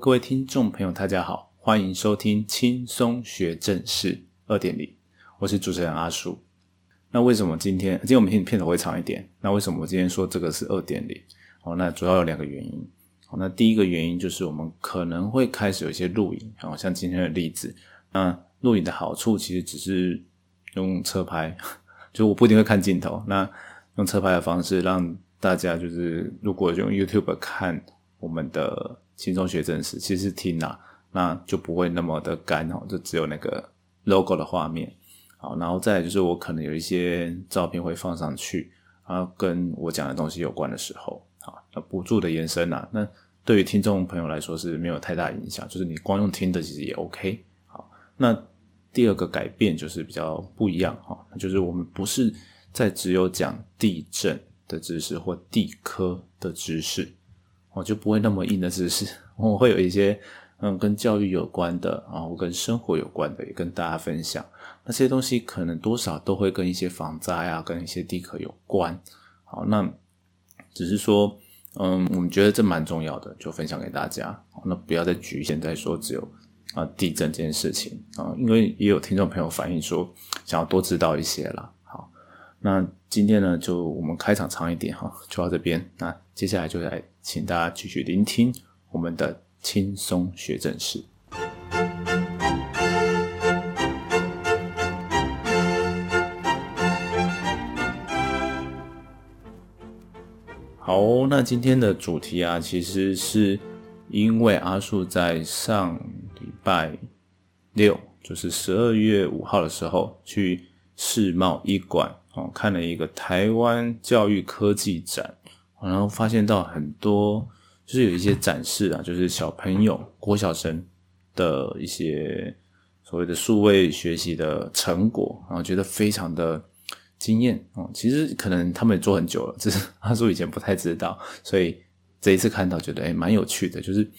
各位听众朋友，大家好，欢迎收听轻松学正事二点零，我是主持人阿树。那为什么今天今天我们片片头会长一点？那为什么我今天说这个是二点零？哦，那主要有两个原因。好，那第一个原因就是我们可能会开始有一些录影，好像今天的例子。那录影的好处其实只是用车拍，就我不一定会看镜头。那用车拍的方式让大家就是如果用 YouTube 看我们的轻松学正史，其实听啊，那就不会那么的干哦，就只有那个 logo 的画面。好，然后再就是我可能有一些照片会放上去，然后跟我讲的东西有关的时候，好，那补助的延伸啊，那对于听众朋友来说是没有太大影响，就是你光用听的其实也 OK。好，那第二个改变就是比较不一样哈，就是我们不是在只有讲地震的知识或地科的知识，我就不会那么硬的知识，我会有一些。嗯，跟教育有关的啊，或跟生活有关的，也跟大家分享。那些东西可能多少都会跟一些防灾啊，跟一些地壳有关。好，那只是说，嗯，我们觉得这蛮重要的，就分享给大家。那不要再局限在说只有啊地震这件事情啊，因为也有听众朋友反映说想要多知道一些啦。那今天呢，就我们开场长一点哈，就到这边。那接下来就来请大家继续聆听我们的。轻松学正事。好，那今天的主题啊，其实是因为阿树在上礼拜六，就是十二月五号的时候，去世贸一馆哦，看了一个台湾教育科技展，然后发现到很多。就是有一些展示啊，就是小朋友、国小生的一些所谓的数位学习的成果，然后觉得非常的惊艳哦。其实可能他们也做很久了，只是阿叔以前不太知道，所以这一次看到觉得哎蛮有趣的。就是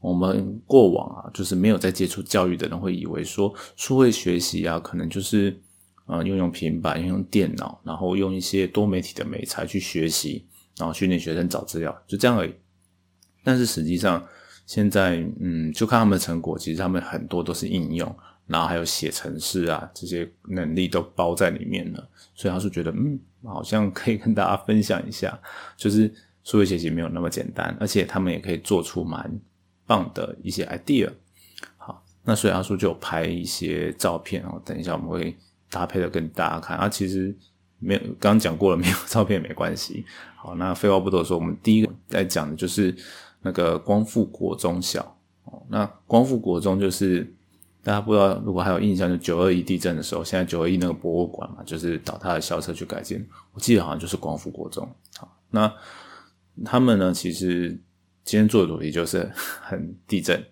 我们过往啊，就是没有在接触教育的人会以为说数位学习啊，可能就是呃用用平板、用用电脑，然后用一些多媒体的美材去学习，然后训练学生找资料，就这样而已。但是实际上，现在嗯，就看他们的成果，其实他们很多都是应用，然后还有写程式啊，这些能力都包在里面了。所以他是觉得，嗯，好像可以跟大家分享一下，就是数学学习没有那么简单，而且他们也可以做出蛮棒的一些 idea。好，那所以阿叔就拍一些照片，然后等一下我们会搭配的跟大家看。啊，其实没有，刚刚讲过了，没有照片没关系。好，那废话不多说，我们第一个在讲的就是。那个光复国中小哦，那光复国中就是大家不知道，如果还有印象，就九二一地震的时候，现在九二一那个博物馆嘛，就是倒塌的校舍去改建，我记得好像就是光复国中。好，那他们呢，其实今天做的主题就是很地震，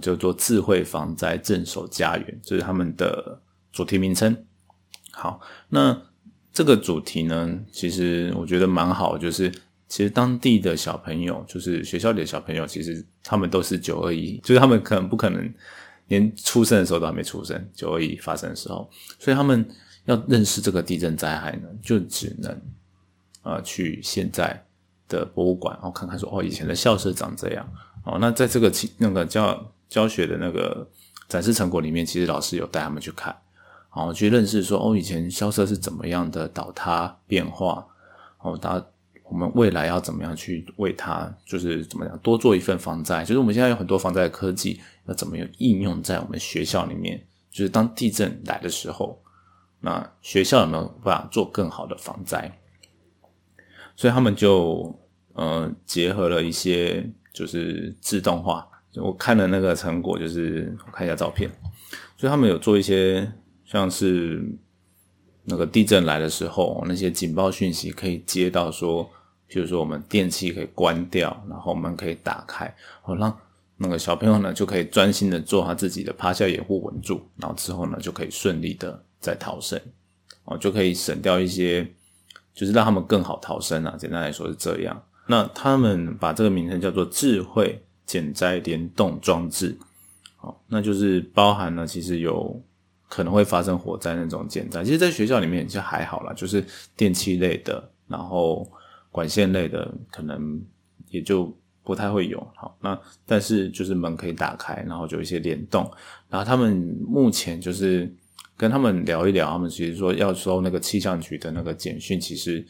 就做智慧防灾镇守家园，这是他们的主题名称。好，那这个主题呢，其实我觉得蛮好，就是。其实当地的小朋友，就是学校里的小朋友，其实他们都是九二一，就是他们可能不可能连出生的时候都还没出生，九二一发生的时候，所以他们要认识这个地震灾害呢，就只能啊去现在的博物馆，然后看看说哦以前的校舍长这样哦，那在这个那个教教学的那个展示成果里面，其实老师有带他们去看，哦去认识说哦以前萧瑟是怎么样的倒塌变化，哦大。我们未来要怎么样去为它，就是怎么样多做一份防灾？就是我们现在有很多防灾的科技，要怎么样应用在我们学校里面？就是当地震来的时候，那学校有没有办法做更好的防灾？所以他们就呃结合了一些就是自动化。我看了那个成果，就是我看一下照片，所以他们有做一些像是那个地震来的时候，那些警报讯息可以接到说。比如说，我们电器可以关掉，然后我们可以打开，好让那个小朋友呢就可以专心的做他自己的趴下掩护稳住，然后之后呢就可以顺利的再逃生，哦，就可以省掉一些，就是让他们更好逃生啊。简单来说是这样。那他们把这个名称叫做智慧减灾联动装置，好，那就是包含了其实有可能会发生火灾那种减灾，其实，在学校里面就还好啦，就是电器类的，然后。管线类的可能也就不太会有。好，那但是就是门可以打开，然后有一些联动。然后他们目前就是跟他们聊一聊，他们其实说要收那个气象局的那个简讯，其实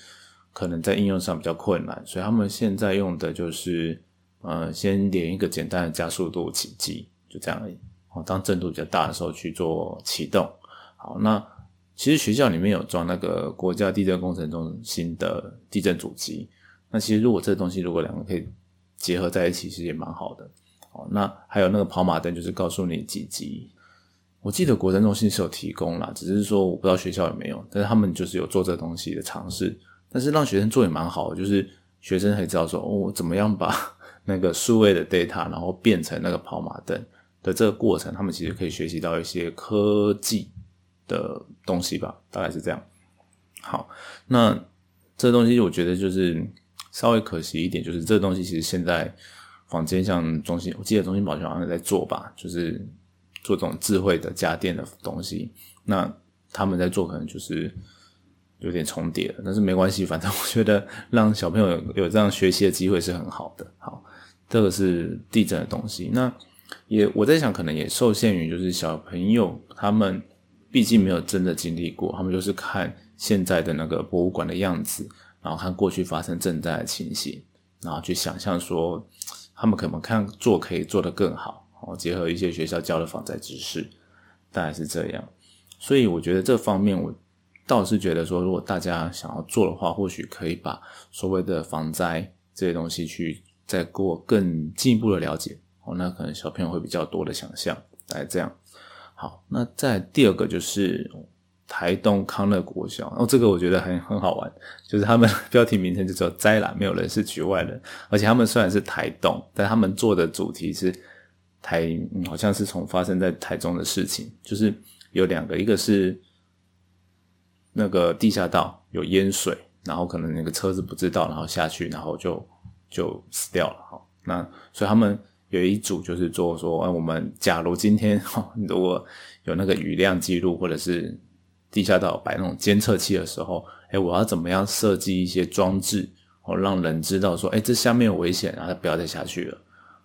可能在应用上比较困难，所以他们现在用的就是呃，先连一个简单的加速度起机，就这样而已。哦，当震度比较大的时候去做启动。好，那其实学校里面有装那个国家地震工程中心的地震主机。那其实如果这东西如果两个可以结合在一起，其实也蛮好的。哦，那还有那个跑马灯，就是告诉你几级。我记得国震中心是有提供啦，只是说我不知道学校有没有，但是他们就是有做这东西的尝试。但是让学生做也蛮好，就是学生可以知道说，哦，怎么样把 那个数位的 data，然后变成那个跑马灯的这个过程，他们其实可以学习到一些科技的东西吧，大概是这样。好，那这东西我觉得就是稍微可惜一点，就是这东西其实现在。房间像中心，我记得中心保全好像在做吧，就是做这种智慧的家电的东西。那他们在做，可能就是有点重叠，但是没关系，反正我觉得让小朋友有这样学习的机会是很好的。好，这个是地震的东西。那也我在想，可能也受限于就是小朋友他们毕竟没有真的经历过，他们就是看现在的那个博物馆的样子，然后看过去发生震灾的情形，然后去想象说。他们可能看做可以做得更好哦，结合一些学校教的防灾知识，大概是这样。所以我觉得这方面，我倒是觉得说，如果大家想要做的话，或许可以把所谓的防灾这些东西去再过更进一步的了解那可能小朋友会比较多的想象，大概这样。好，那再第二个就是。台东康乐国小，哦，这个我觉得很很好玩，就是他们 标题名称就叫“灾难没有人是局外人”，而且他们虽然是台东，但他们做的主题是台，好像是从发生在台中的事情，就是有两个，一个是那个地下道有淹水，然后可能那个车子不知道，然后下去，然后就就死掉了，好，那所以他们有一组就是做说，哎，我们假如今天哈，如果有那个雨量记录或者是地下道摆那种监测器的时候，哎，我要怎么样设计一些装置，哦，让人知道说，哎，这下面有危险，然后不要再下去了。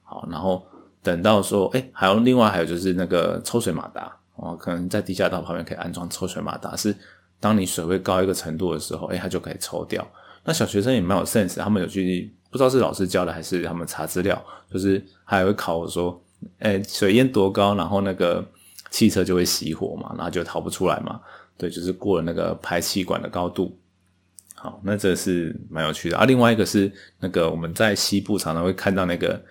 好，然后等到说，哎，还有另外还有就是那个抽水马达，哦，可能在地下道旁边可以安装抽水马达，是当你水位高一个程度的时候，哎，它就可以抽掉。那小学生也蛮有 sense，他们有去不知道是老师教的还是他们查资料，就是还会考我说，哎，水淹多高，然后那个汽车就会熄火嘛，然后就逃不出来嘛。对，就是过了那个排气管的高度，好，那这是蛮有趣的啊。另外一个是那个我们在西部常常会看到那个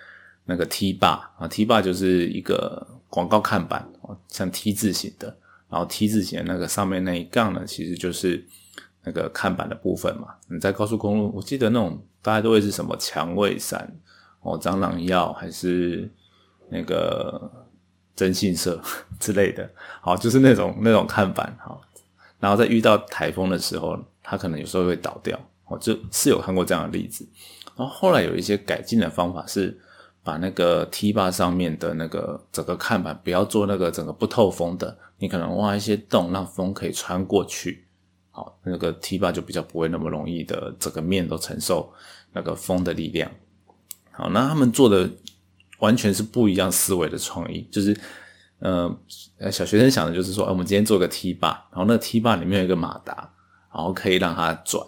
那个 T 坝啊，T 坝就是一个广告看板，像 T 字形的，然后 T 字形那个上面那一杠呢，其实就是那个看板的部分嘛。你在高速公路，我记得那种大家都会是什么蔷薇伞哦，蟑螂药还是那个征信社 之类的，好，就是那种那种看板，哈。然后在遇到台风的时候，它可能有时候会倒掉，哦，就是有看过这样的例子。然后后来有一些改进的方法是，把那个 T 坝上面的那个整个看板不要做那个整个不透风的，你可能挖一些洞，让风可以穿过去，好，那个 T 坝就比较不会那么容易的整个面都承受那个风的力量。好，那他们做的完全是不一样思维的创意，就是。呃，小学生想的就是说，我们今天做个 T 坝，然后那个 T 坝里面有一个马达，然后可以让它转，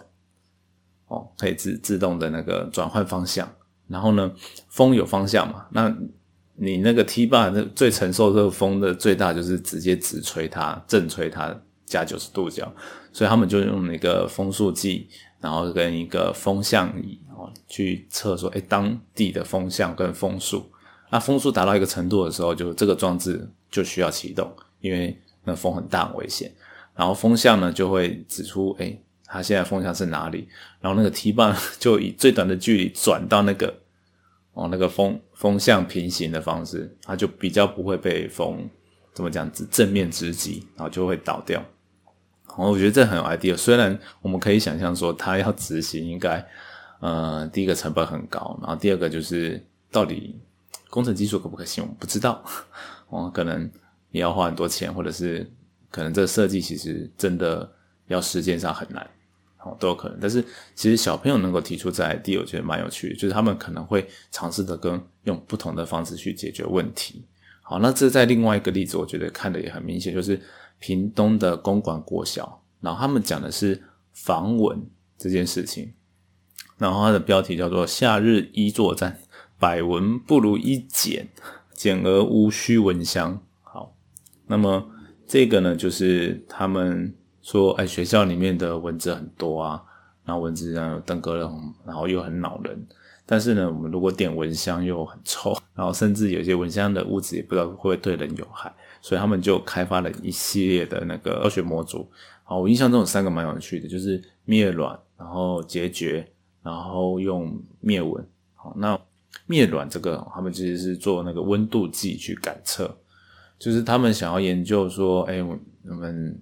哦，可以自自动的那个转换方向。然后呢，风有方向嘛？那你那个 T 坝那最承受这个风的最大就是直接直吹它，正吹它加九十度角。所以他们就用那个风速计，然后跟一个风向仪哦去测说，哎，当地的风向跟风速。那风速达到一个程度的时候，就这个装置。就需要启动，因为那风很大很危险。然后风向呢就会指出，哎，它现在风向是哪里？然后那个 T 棒 就以最短的距离转到那个哦那个风风向平行的方式，它就比较不会被风怎么讲正面直击，然后就会倒掉。然后我觉得这很有 idea。虽然我们可以想象说它要执行应该呃第一个成本很高，然后第二个就是到底工程技术可不可行，我们不知道。哦，可能也要花很多钱，或者是可能这设计其实真的要实践上很难。哦，都有可能。但是其实小朋友能够提出这 idea，我觉得蛮有趣的，就是他们可能会尝试的跟用不同的方式去解决问题。好，那这在另外一个例子，我觉得看的也很明显，就是屏东的公馆国小，然后他们讲的是防蚊这件事情，然后它的标题叫做“夏日一作战，百蚊不如一剪，剪而无需蚊香”。好，那么这个呢，就是他们说，哎，学校里面的蚊子很多啊，然后蚊子啊登革热，然后又很恼人。但是呢，我们如果点蚊香又很臭，然后甚至有些蚊香的物质也不知道会不会对人有害，所以他们就开发了一系列的那个科学模组。好，我印象中有三个蛮有趣的，就是灭卵，然后结绝，然后用灭蚊。好，那灭卵这个，他们其实是做那个温度计去感测，就是他们想要研究说，哎，我们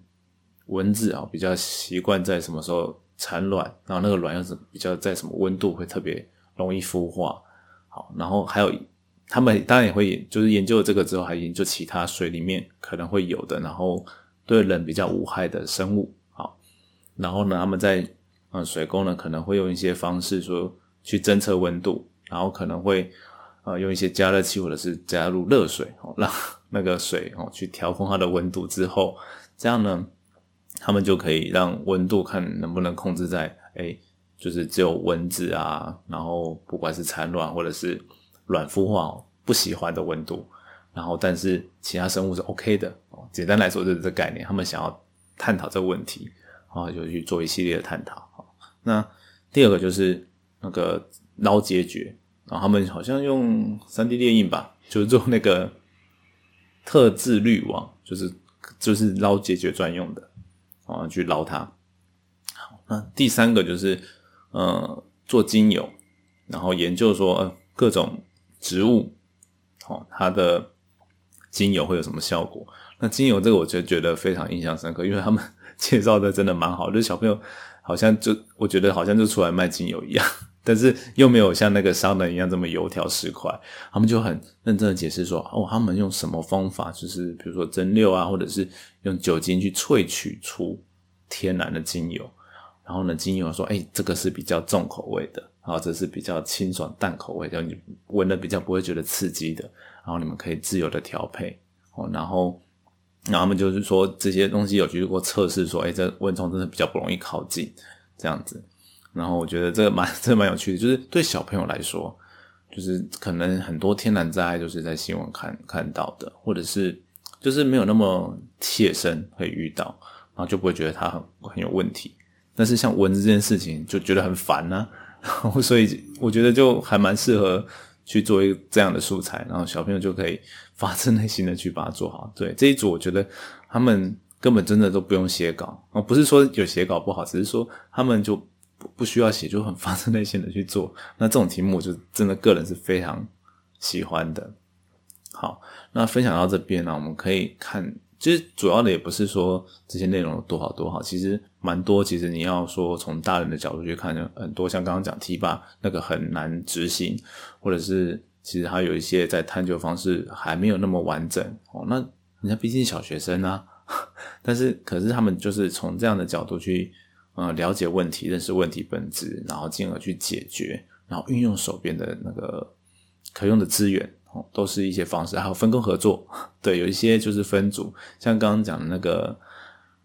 蚊子啊比较习惯在什么时候产卵，然后那个卵又是比较在什么温度会特别。容易孵化，好，然后还有他们当然也会，就是研究了这个之后，还研究其他水里面可能会有的，然后对人比较无害的生物，好，然后呢，他们在嗯水沟呢可能会用一些方式说去侦测温度，然后可能会呃用一些加热器或者是加入热水，哦，让 那个水哦去调控它的温度之后，这样呢，他们就可以让温度看能不能控制在哎。就是只有蚊子啊，然后不管是产卵或者是卵孵化不喜欢的温度，然后但是其他生物是 OK 的哦。简单来说就是这概念，他们想要探讨这个问题，然后就去做一系列的探讨。那第二个就是那个捞结绝，然后他们好像用三 D 列印吧，就是做那个特制滤网，就是就是捞结绝专用的啊，去捞它。好，那第三个就是。呃，做精油，然后研究说，各种植物，哦，它的精油会有什么效果？那精油这个，我就觉得非常印象深刻，因为他们 介绍的真的蛮好，就是小朋友好像就我觉得好像就出来卖精油一样，但是又没有像那个商人一样这么油条石块，他们就很认真的解释说，哦，他们用什么方法，就是比如说蒸馏啊，或者是用酒精去萃取出天然的精油。然后呢，精油说：“哎，这个是比较重口味的，然后这是比较清爽淡口味，让你闻的比较不会觉得刺激的。然后你们可以自由的调配哦。然后，然后他们就是说这些东西有去过测试，说：哎，这蚊虫真的比较不容易靠近这样子。然后我觉得这个蛮这蛮有趣的，就是对小朋友来说，就是可能很多天然灾害就是在新闻看看到的，或者是就是没有那么切身会遇到，然后就不会觉得它很很有问题。”但是像蚊子这件事情就觉得很烦呢，然后所以我觉得就还蛮适合去做一个这样的素材，然后小朋友就可以发自内心的去把它做好。对这一组，我觉得他们根本真的都不用写稿哦，不是说有写稿不好，只是说他们就不不需要写，就很发自内心的去做。那这种题目，就真的个人是非常喜欢的。好，那分享到这边呢，我们可以看。其实主要的也不是说这些内容有多好多好，其实蛮多。其实你要说从大人的角度去看，很多像刚刚讲 T 八那个很难执行，或者是其实还有一些在探究方式还没有那么完整哦。那人家毕竟小学生啊，但是可是他们就是从这样的角度去呃了解问题、认识问题本质，然后进而去解决，然后运用手边的那个可用的资源哦。都是一些方式，还有分工合作。对，有一些就是分组，像刚刚讲的那个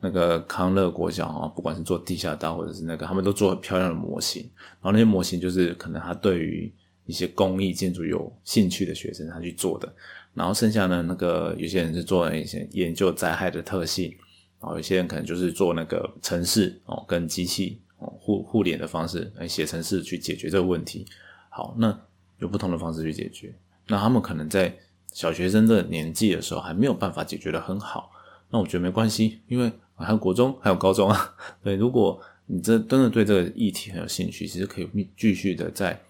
那个康乐国小啊，不管是做地下道或者是那个，他们都做很漂亮的模型。然后那些模型就是可能他对于一些工艺建筑有兴趣的学生他去做的。然后剩下呢，那个有些人是做了一些研究灾害的特性，然后有些人可能就是做那个城市哦，跟机器哦互互联的方式来写城市去解决这个问题。好，那有不同的方式去解决。那他们可能在小学生的年纪的时候还没有办法解决的很好，那我觉得没关系，因为还有国中还有高中啊。对，如果你这真的对这个议题很有兴趣，其实可以继续的在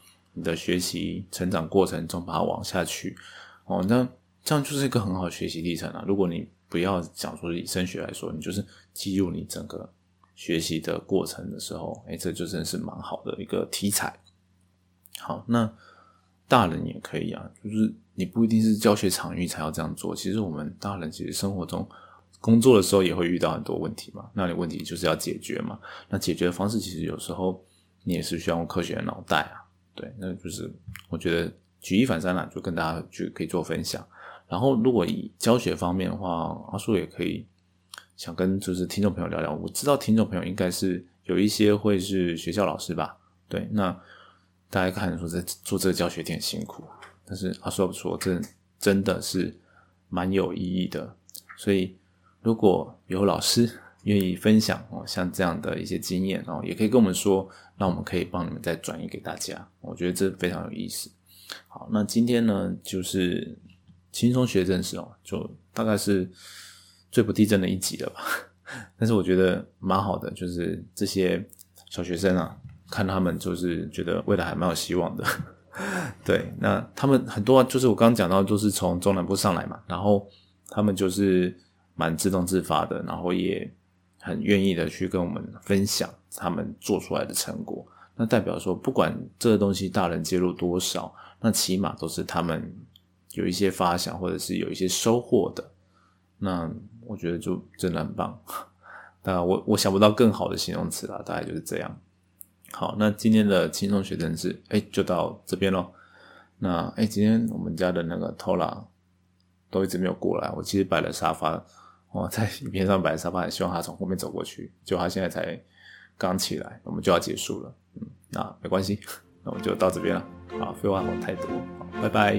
的学习成长过程中把它往下去。哦，那这样就是一个很好学习历程啊。如果你不要讲说以升学来说，你就是记录你整个学习的过程的时候，哎，这就真是蛮好的一个题材。好，那。大人也可以啊，就是你不一定是教学场域才要这样做。其实我们大人其实生活中工作的时候也会遇到很多问题嘛，那你问题就是要解决嘛。那解决的方式其实有时候你也是需要用科学的脑袋啊。对，那就是我觉得举一反三啦，就跟大家去可以做分享。然后如果以教学方面的话，阿叔也可以想跟就是听众朋友聊聊。我知道听众朋友应该是有一些会是学校老师吧？对，那大家看说在做这个教学挺辛苦，但是阿叔不错，这真的是蛮有意义的。所以如果有老师愿意分享哦，像这样的一些经验哦，也可以跟我们说。那我们可以帮你们再转移给大家，我觉得这非常有意思。好，那今天呢，就是轻松学正式哦，就大概是最不地震的一集了吧。但是我觉得蛮好的，就是这些小学生啊，看他们就是觉得未来还蛮有希望的。对，那他们很多就是我刚刚讲到，都是从中南部上来嘛，然后他们就是蛮自动自发的，然后也。很愿意的去跟我们分享他们做出来的成果，那代表说，不管这个东西大人介入多少，那起码都是他们有一些发想，或者是有一些收获的。那我觉得就真的很棒。那，我我想不到更好的形容词了，大概就是这样。好，那今天的轻松学正式，哎，就到这边咯。那哎，今天我们家的那个 Tola 都一直没有过来，我其实摆了沙发。我在影片上摆沙发，希望他从后面走过去。就他现在才刚起来，我们就要结束了。嗯，那没关系，那我们就到这边了。好，废话太多，好，拜拜。